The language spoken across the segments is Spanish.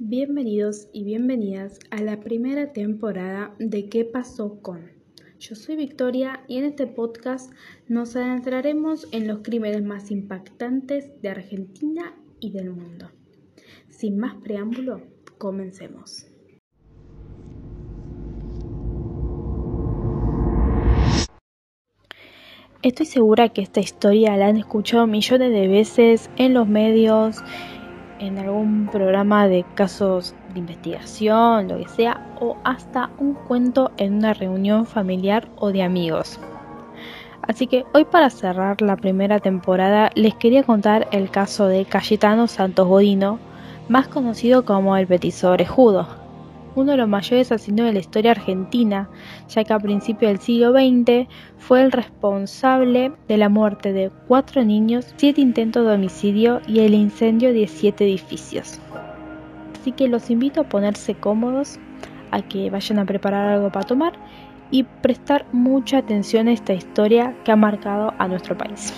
Bienvenidos y bienvenidas a la primera temporada de ¿Qué pasó con? Yo soy Victoria y en este podcast nos adentraremos en los crímenes más impactantes de Argentina y del mundo. Sin más preámbulo, comencemos. Estoy segura que esta historia la han escuchado millones de veces en los medios, en algún programa de casos de investigación, lo que sea, o hasta un cuento en una reunión familiar o de amigos. Así que hoy para cerrar la primera temporada les quería contar el caso de Cayetano Santos Godino, más conocido como el Petiso Orejudo uno de los mayores asesinos de la historia argentina, ya que a principios del siglo XX fue el responsable de la muerte de cuatro niños, siete intentos de homicidio y el incendio de siete edificios. Así que los invito a ponerse cómodos, a que vayan a preparar algo para tomar y prestar mucha atención a esta historia que ha marcado a nuestro país.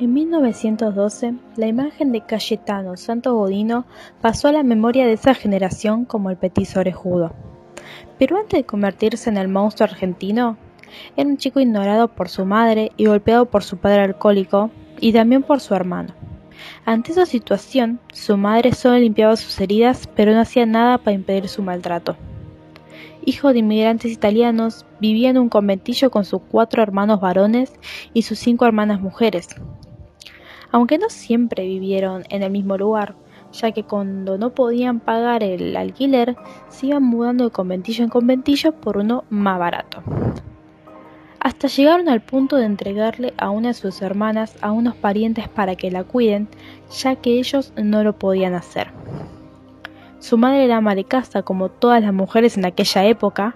En 1912, la imagen de Cayetano Santos Godino pasó a la memoria de esa generación como el petiso orejudo. Pero antes de convertirse en el monstruo argentino, era un chico ignorado por su madre y golpeado por su padre alcohólico y también por su hermano. Ante esa situación, su madre solo limpiaba sus heridas, pero no hacía nada para impedir su maltrato. Hijo de inmigrantes italianos, vivía en un conventillo con sus cuatro hermanos varones y sus cinco hermanas mujeres, aunque no siempre vivieron en el mismo lugar, ya que cuando no podían pagar el alquiler, se iban mudando de conventillo en conventillo por uno más barato. Hasta llegaron al punto de entregarle a una de sus hermanas a unos parientes para que la cuiden, ya que ellos no lo podían hacer. Su madre era ama de casa, como todas las mujeres en aquella época,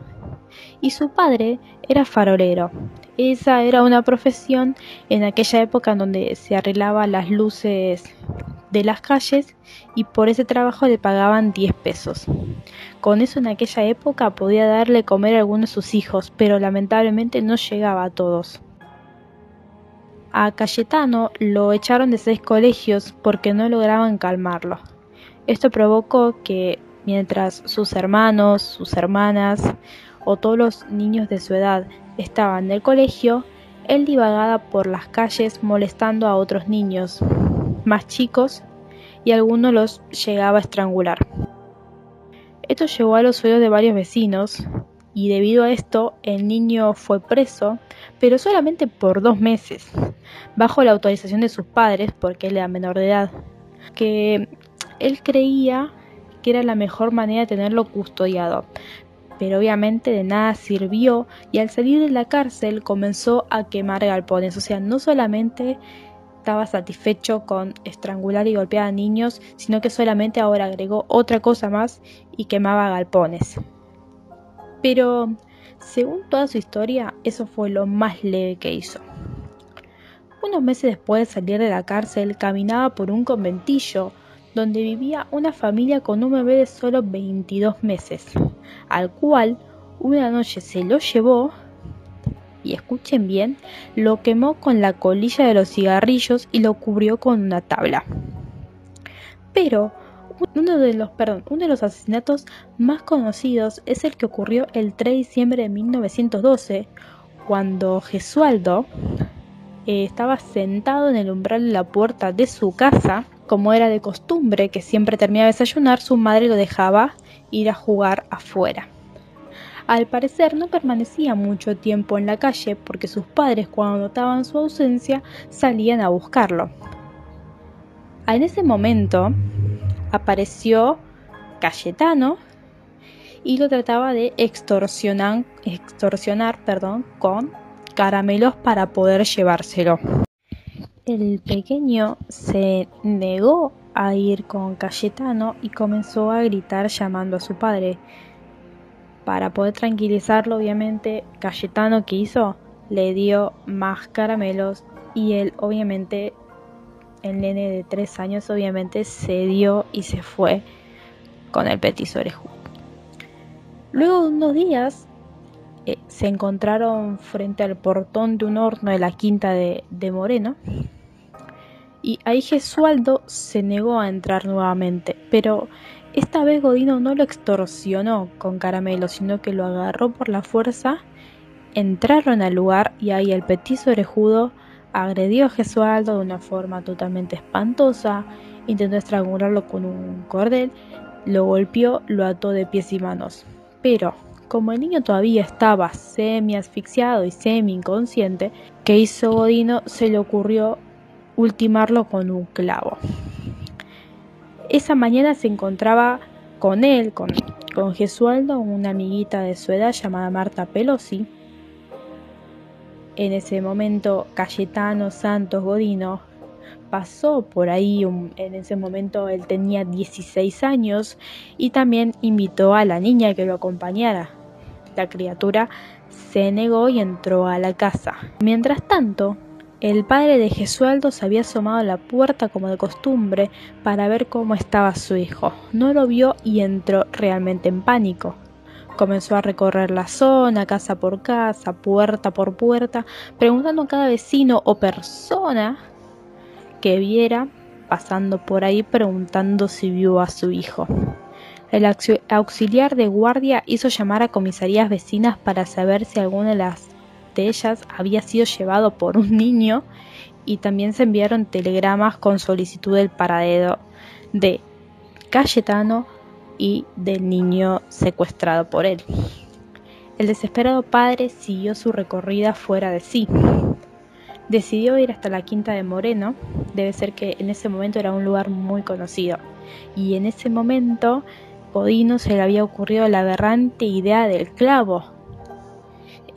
y su padre era farolero. Esa era una profesión en aquella época en donde se arreglaban las luces de las calles y por ese trabajo le pagaban 10 pesos. Con eso en aquella época podía darle comer a algunos de sus hijos, pero lamentablemente no llegaba a todos. A Cayetano lo echaron de seis colegios porque no lograban calmarlo. Esto provocó que mientras sus hermanos, sus hermanas o todos los niños de su edad estaban en el colegio, él divagaba por las calles molestando a otros niños más chicos y algunos los llegaba a estrangular. Esto llevó a los oídos de varios vecinos y debido a esto el niño fue preso, pero solamente por dos meses, bajo la autorización de sus padres, porque él era menor de edad, que él creía que era la mejor manera de tenerlo custodiado, pero obviamente de nada sirvió y al salir de la cárcel comenzó a quemar galpones, o sea, no solamente estaba satisfecho con estrangular y golpear a niños, sino que solamente ahora agregó otra cosa más y quemaba galpones. Pero, según toda su historia, eso fue lo más leve que hizo. Unos meses después de salir de la cárcel, caminaba por un conventillo donde vivía una familia con un bebé de solo 22 meses, al cual una noche se lo llevó y escuchen bien, lo quemó con la colilla de los cigarrillos y lo cubrió con una tabla. Pero uno de los, perdón, uno de los asesinatos más conocidos es el que ocurrió el 3 de diciembre de 1912, cuando Gesualdo eh, estaba sentado en el umbral de la puerta de su casa como era de costumbre, que siempre terminaba de desayunar, su madre lo dejaba ir a jugar afuera. Al parecer no permanecía mucho tiempo en la calle porque sus padres cuando notaban su ausencia salían a buscarlo. En ese momento apareció Cayetano y lo trataba de extorsionar, extorsionar perdón, con caramelos para poder llevárselo. El pequeño se negó a ir con Cayetano y comenzó a gritar llamando a su padre. Para poder tranquilizarlo, obviamente, Cayetano que hizo le dio más caramelos y él obviamente, el nene de tres años obviamente se dio y se fue con el petiso orejudo. Luego de unos días eh, se encontraron frente al portón de un horno de la quinta de Moreno y ahí Gesualdo se negó a entrar nuevamente, pero esta vez Godino no lo extorsionó con caramelo, sino que lo agarró por la fuerza, entraron al lugar y ahí el petiso orejudo agredió a Gesualdo de una forma totalmente espantosa, intentó estrangularlo con un cordel, lo golpeó, lo ató de pies y manos. Pero, como el niño todavía estaba semi asfixiado y semi inconsciente, ¿qué hizo Godino? Se le ocurrió ultimarlo con un clavo. Esa mañana se encontraba con él, con, con Gesualdo, una amiguita de su edad llamada Marta Pelosi. En ese momento, Cayetano Santos Godino pasó por ahí, en ese momento él tenía 16 años, y también invitó a la niña que lo acompañara. La criatura se negó y entró a la casa. Mientras tanto, el padre de Gesualdo se había asomado a la puerta como de costumbre para ver cómo estaba su hijo. No lo vio y entró realmente en pánico. Comenzó a recorrer la zona, casa por casa, puerta por puerta, preguntando a cada vecino o persona que viera pasando por ahí preguntando si vio a su hijo. El auxiliar de guardia hizo llamar a comisarías vecinas para saber si alguna de las ellas había sido llevado por un niño y también se enviaron telegramas con solicitud del paradero de Cayetano y del niño secuestrado por él. El desesperado padre siguió su recorrida fuera de sí. Decidió ir hasta la quinta de Moreno, debe ser que en ese momento era un lugar muy conocido, y en ese momento Podino se le había ocurrido la aberrante idea del clavo,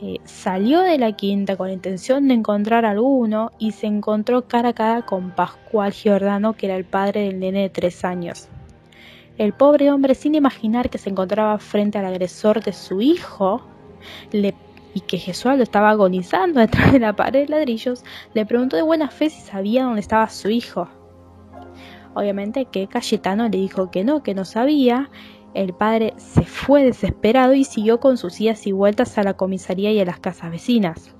eh, salió de la quinta con la intención de encontrar alguno y se encontró cara a cara con Pascual Giordano, que era el padre del nene de tres años. El pobre hombre, sin imaginar que se encontraba frente al agresor de su hijo, y que Gesualdo estaba agonizando detrás de la pared de ladrillos, le preguntó de buena fe si sabía dónde estaba su hijo. Obviamente que Cayetano le dijo que no, que no sabía, el padre se fue desesperado y siguió con sus idas y vueltas a la comisaría y a las casas vecinas.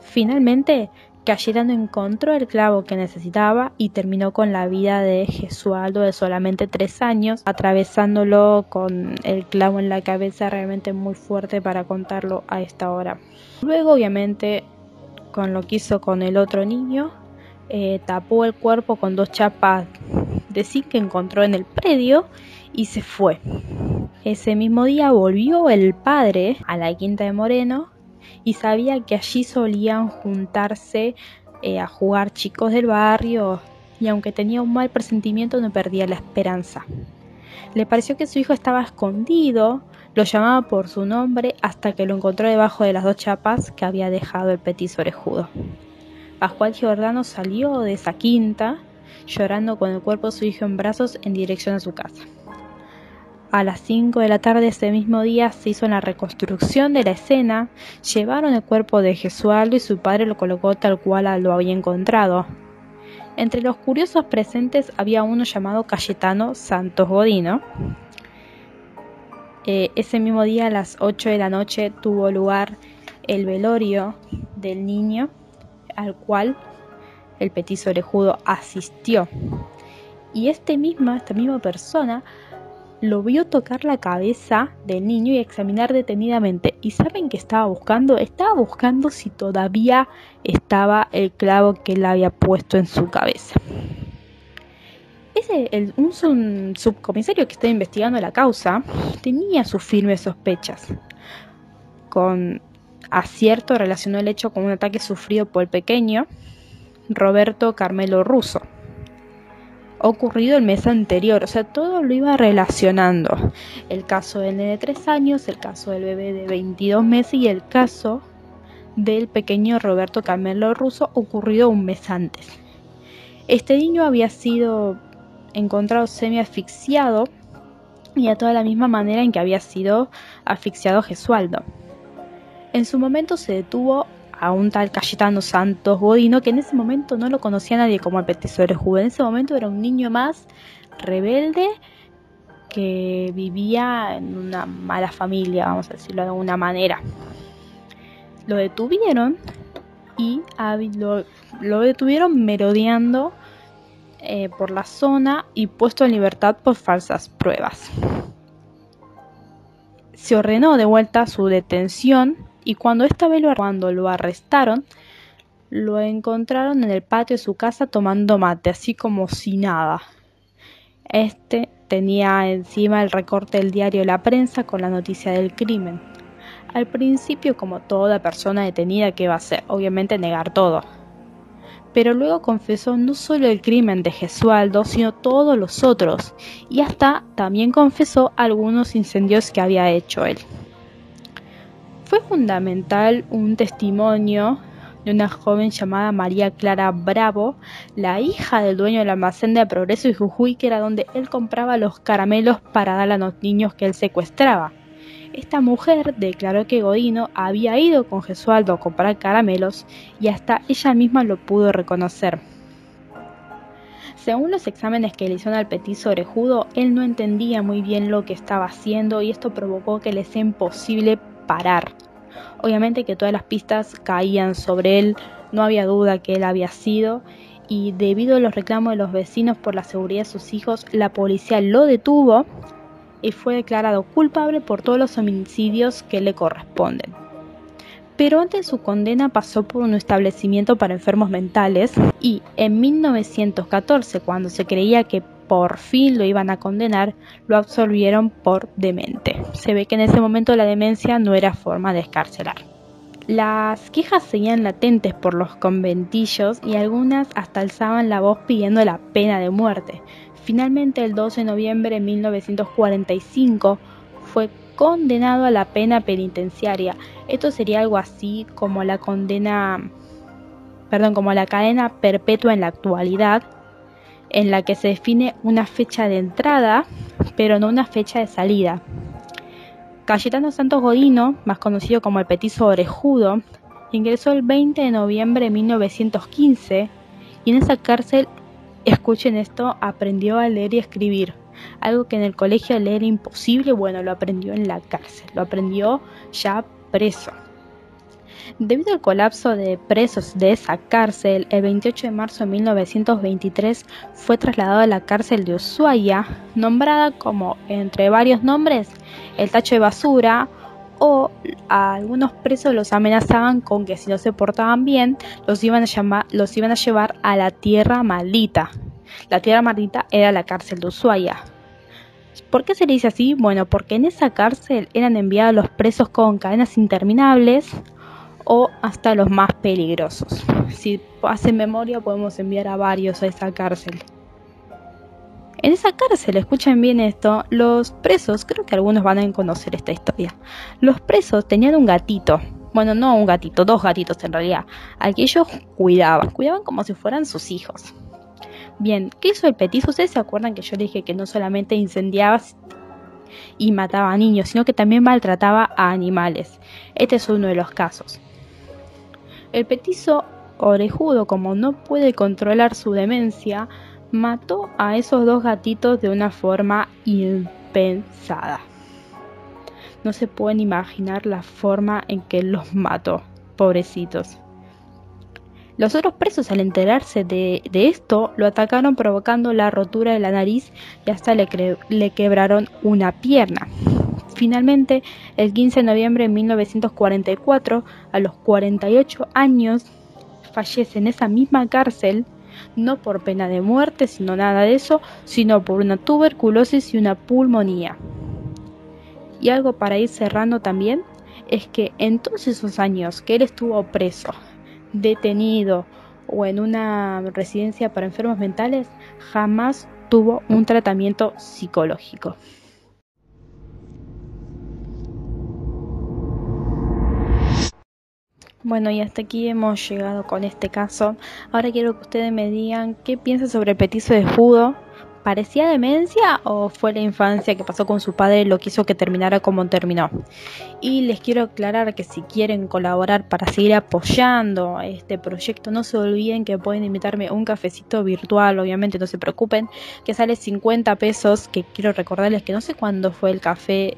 Finalmente, Cayetano encontró el clavo que necesitaba y terminó con la vida de Gesualdo de solamente tres años, atravesándolo con el clavo en la cabeza realmente muy fuerte para contarlo a esta hora. Luego, obviamente, con lo que hizo con el otro niño, eh, tapó el cuerpo con dos chapas de que encontró en el predio y se fue. Ese mismo día volvió el padre a la quinta de Moreno y sabía que allí solían juntarse eh, a jugar chicos del barrio y aunque tenía un mal presentimiento no perdía la esperanza. Le pareció que su hijo estaba escondido, lo llamaba por su nombre hasta que lo encontró debajo de las dos chapas que había dejado el petiso orejudo. Pascual Giordano salió de esa quinta llorando con el cuerpo de su hijo en brazos en dirección a su casa. A las 5 de la tarde ese mismo día se hizo la reconstrucción de la escena, llevaron el cuerpo de Gesualdo y su padre lo colocó tal cual lo había encontrado. Entre los curiosos presentes había uno llamado Cayetano Santos Godino. Eh, ese mismo día a las 8 de la noche tuvo lugar el velorio del niño al cual el petiso orejudo asistió. Y este misma, esta misma persona lo vio tocar la cabeza del niño y examinar detenidamente. ¿Y saben qué estaba buscando? Estaba buscando si todavía estaba el clavo que él había puesto en su cabeza. Ese, el, un, subcomisario que está investigando la causa tenía sus firmes sospechas. Con acierto relacionó el hecho con un ataque sufrido por el pequeño Roberto Carmelo Russo ocurrido el mes anterior, o sea, todo lo iba relacionando. El caso del nene de 3 años, el caso del bebé de 22 meses y el caso del pequeño Roberto Camelo Russo ocurrido un mes antes. Este niño había sido encontrado semi asfixiado y a toda la misma manera en que había sido asfixiado Gesualdo. En su momento se detuvo a un tal Cayetano Santos Godino, que en ese momento no lo conocía nadie como el petiso juvenil. En ese momento era un niño más rebelde que vivía en una mala familia, vamos a decirlo de alguna manera. Lo detuvieron y lo, lo detuvieron merodeando eh, por la zona y puesto en libertad por falsas pruebas. Se ordenó de vuelta su detención y cuando esta vez lo, cuando lo arrestaron, lo encontraron en el patio de su casa tomando mate, así como si nada. Este tenía encima el recorte del diario La Prensa con la noticia del crimen. Al principio, como toda persona detenida, ¿qué va a hacer? Obviamente negar todo. Pero luego confesó no solo el crimen de Gesualdo, sino todos los otros, y hasta también confesó algunos incendios que había hecho él. Fue fundamental un testimonio de una joven llamada María Clara Bravo, la hija del dueño del almacén de Progreso y Jujuy, que era donde él compraba los caramelos para dar a los niños que él secuestraba. Esta mujer declaró que Godino había ido con Gesualdo a comprar caramelos y hasta ella misma lo pudo reconocer. Según los exámenes que le hicieron al petiso orejudo, él no entendía muy bien lo que estaba haciendo y esto provocó que le sea imposible parar. Obviamente que todas las pistas caían sobre él, no había duda que él había sido y debido a los reclamos de los vecinos por la seguridad de sus hijos, la policía lo detuvo y fue declarado culpable por todos los homicidios que le corresponden. Pero antes de su condena pasó por un establecimiento para enfermos mentales y en 1914, cuando se creía que por fin lo iban a condenar, lo absolvieron por demente. Se ve que en ese momento la demencia no era forma de escarcelar. Las quejas seguían latentes por los conventillos y algunas hasta alzaban la voz pidiendo la pena de muerte. Finalmente, el 12 de noviembre de 1945, fue condenado a la pena penitenciaria. Esto sería algo así como la condena, perdón, como la cadena perpetua en la actualidad, en la que se define una fecha de entrada, pero no una fecha de salida. Cayetano Santos Godino, más conocido como el Petizo Orejudo, ingresó el 20 de noviembre de 1915 y en esa cárcel, escuchen esto, aprendió a leer y escribir. Algo que en el colegio leer era imposible, bueno, lo aprendió en la cárcel, lo aprendió ya preso. Debido al colapso de presos de esa cárcel, el 28 de marzo de 1923 fue trasladado a la cárcel de Ushuaia, nombrada como, entre varios nombres, el tacho de basura, o a algunos presos los amenazaban con que si no se portaban bien, los iban a, llamar, los iban a llevar a la tierra maldita. La tierra maldita era la cárcel de Ushuaia. ¿Por qué se le dice así? Bueno, porque en esa cárcel eran enviados los presos con cadenas interminables o hasta los más peligrosos. Si hacen memoria podemos enviar a varios a esa cárcel. En esa cárcel, escuchen bien esto, los presos, creo que algunos van a conocer esta historia, los presos tenían un gatito, bueno, no un gatito, dos gatitos en realidad, al que ellos cuidaban, cuidaban como si fueran sus hijos. Bien, ¿qué hizo el petizo? Ustedes se acuerdan que yo dije que no solamente incendiaba y mataba a niños, sino que también maltrataba a animales. Este es uno de los casos. El petizo orejudo, como no puede controlar su demencia, mató a esos dos gatitos de una forma impensada. No se pueden imaginar la forma en que los mató, pobrecitos. Los otros presos al enterarse de, esto lo atacaron provocando la rotura de la nariz y hasta le, le quebraron una pierna. Finalmente, el 15 de noviembre de 1944, a los 48 años, fallece en esa misma cárcel, no por pena de muerte, sino nada de eso, sino por una tuberculosis y una pulmonía. Y algo para ir cerrando también, es que en todos esos años que él estuvo preso, detenido o en una residencia para enfermos mentales, jamás tuvo un tratamiento psicológico. Bueno, y hasta aquí hemos llegado con este caso. Ahora quiero que ustedes me digan qué piensan sobre el petizo de judo. ¿Parecía demencia o fue la infancia que pasó con su padre lo que hizo que terminara como terminó? Y les quiero aclarar que si quieren colaborar para seguir apoyando este proyecto, no se olviden que pueden invitarme un cafecito virtual, obviamente no se preocupen, que sale 50 pesos, que quiero recordarles que no sé cuándo fue el café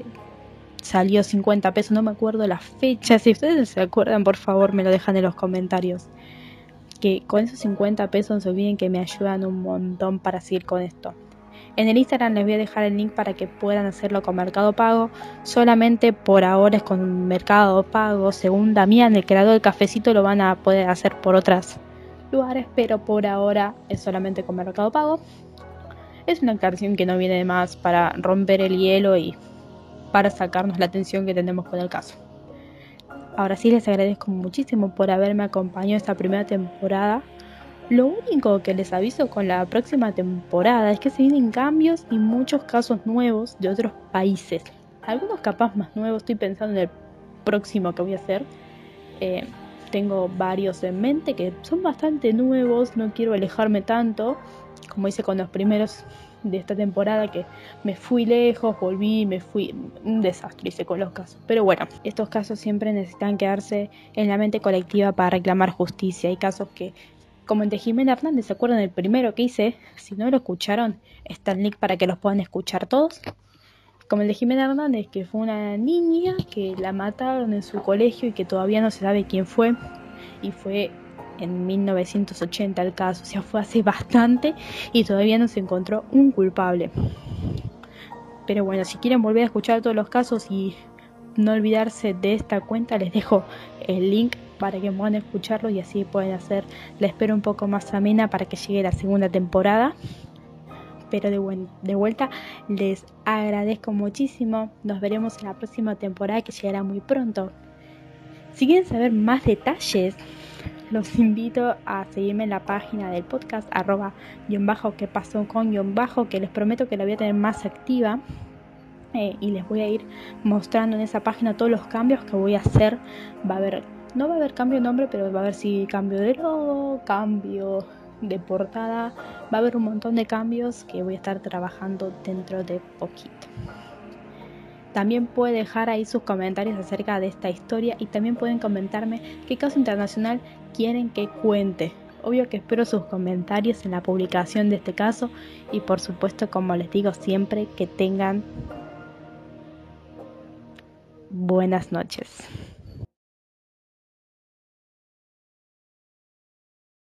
salió 50 pesos, no me acuerdo la fecha. Si ustedes se acuerdan, por favor, me lo dejan en los comentarios. que con esos 50 pesos no se olviden que me ayudan un montón para seguir con esto. En el Instagram les voy a dejar el link para que puedan hacerlo con Mercado Pago. Solamente por ahora es con Mercado Pago. Según Damián, el creador del cafecito, lo van a poder hacer por otros lugares, pero por ahora es solamente con Mercado Pago. Es una aclaración que no viene más para romper el hielo y para sacarnos la atención que tenemos con el caso. Ahora sí les agradezco muchísimo por haberme acompañado esta primera temporada. Lo único que les aviso con la próxima temporada es que se vienen cambios y muchos casos nuevos de otros países. Algunos capaz más nuevos, estoy pensando en el próximo que voy a hacer. Eh, tengo varios en mente que son bastante nuevos, no quiero alejarme tanto como hice con los primeros de esta temporada que me fui lejos, volví, me fui, un desastre hice con los casos. Pero bueno, estos casos siempre necesitan quedarse en la mente colectiva para reclamar justicia. Hay casos que, como el de Jimena Hernández, ¿se acuerdan del primero que hice? Si no lo escucharon, está el link para que los puedan escuchar todos. Como el de Jimena Hernández, que fue una niña que la mataron en su colegio y que todavía no se sabe quién fue. Y fue en 1980 el caso, o sea, fue hace bastante y todavía no se encontró un culpable. Pero bueno, si quieren volver a escuchar todos los casos y no olvidarse de esta cuenta, les dejo el link para que puedan escucharlo y así pueden hacer la espera un poco más amena para que llegue la segunda temporada. Pero de, de vuelta les agradezco muchísimo. Nos veremos en la próxima temporada que llegará muy pronto. Si quieren saber más detalles los invito a seguirme en la página del podcast arroba guion bajo que pasó con guion bajo que les prometo que la voy a tener más activa eh, y les voy a ir mostrando en esa página todos los cambios que voy a hacer. Va a haber no va a haber cambio de nombre pero va a haber sí cambio de logo cambio de portada va a haber un montón de cambios que voy a estar trabajando dentro de poquito. También puede dejar ahí sus comentarios acerca de esta historia y también pueden comentarme qué caso internacional quieren que cuente. Obvio que espero sus comentarios en la publicación de este caso y por supuesto como les digo siempre que tengan buenas noches.